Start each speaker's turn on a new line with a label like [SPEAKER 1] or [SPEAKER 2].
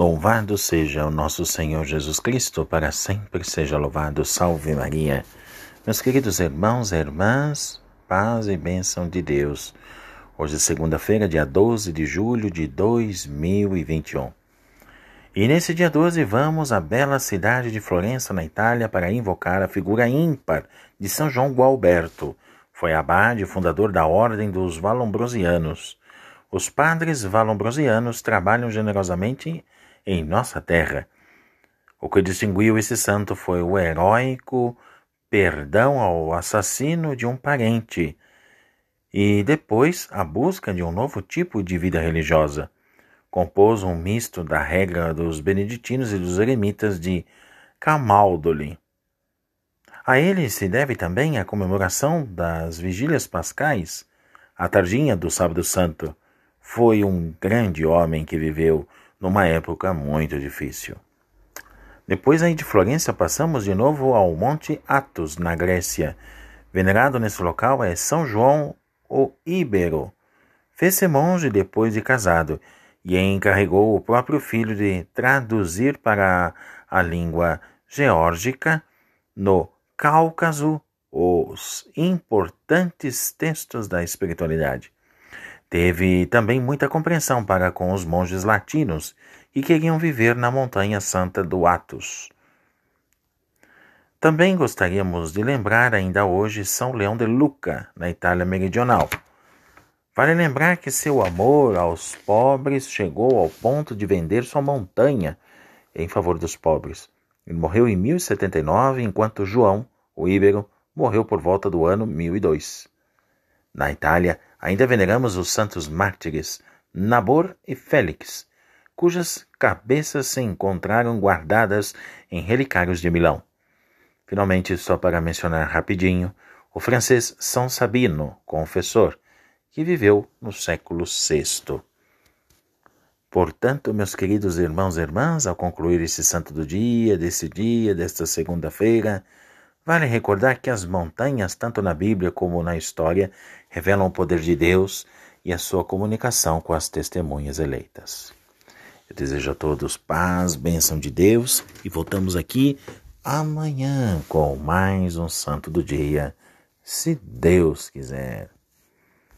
[SPEAKER 1] Louvado seja o nosso Senhor Jesus Cristo, para sempre seja louvado. Salve Maria. Meus queridos irmãos e irmãs, paz e bênção de Deus. Hoje é segunda-feira, dia 12 de julho de 2021. E nesse dia 12 vamos à bela cidade de Florença, na Itália, para invocar a figura ímpar de São João Gualberto. Foi abade e fundador da Ordem dos Valombrosianos. Os padres valombrosianos trabalham generosamente em nossa terra. O que distinguiu esse santo foi o heróico perdão ao assassino de um parente e depois a busca de um novo tipo de vida religiosa. Compôs um misto da regra dos beneditinos e dos eremitas de Camaldoli. A ele se deve também a comemoração das vigílias pascais, a tardinha do Sábado Santo. Foi um grande homem que viveu numa época muito difícil. Depois aí de Florença passamos de novo ao Monte Athos, na Grécia. Venerado nesse local é São João o Íbero. Fez-se monge depois de casado e encarregou o próprio filho de traduzir para a língua geórgica no Cáucaso os importantes textos da espiritualidade. Teve também muita compreensão para com os monges latinos que queriam viver na montanha santa do Atos. Também gostaríamos de lembrar ainda hoje São Leão de Luca, na Itália meridional. Vale lembrar que seu amor aos pobres chegou ao ponto de vender sua montanha em favor dos pobres. Ele morreu em 1079, enquanto João, o Íbero, morreu por volta do ano 1002. Na Itália, ainda veneramos os santos mártires Nabor e Félix, cujas cabeças se encontraram guardadas em relicários de Milão. Finalmente, só para mencionar rapidinho, o francês São Sabino, confessor, que viveu no século VI. Portanto, meus queridos irmãos e irmãs, ao concluir esse santo do dia, desse dia, desta segunda-feira, Vale recordar que as montanhas, tanto na Bíblia como na história, revelam o poder de Deus e a sua comunicação com as testemunhas eleitas. Eu desejo a todos paz, bênção de Deus e voltamos aqui amanhã com mais um Santo do Dia, se Deus quiser.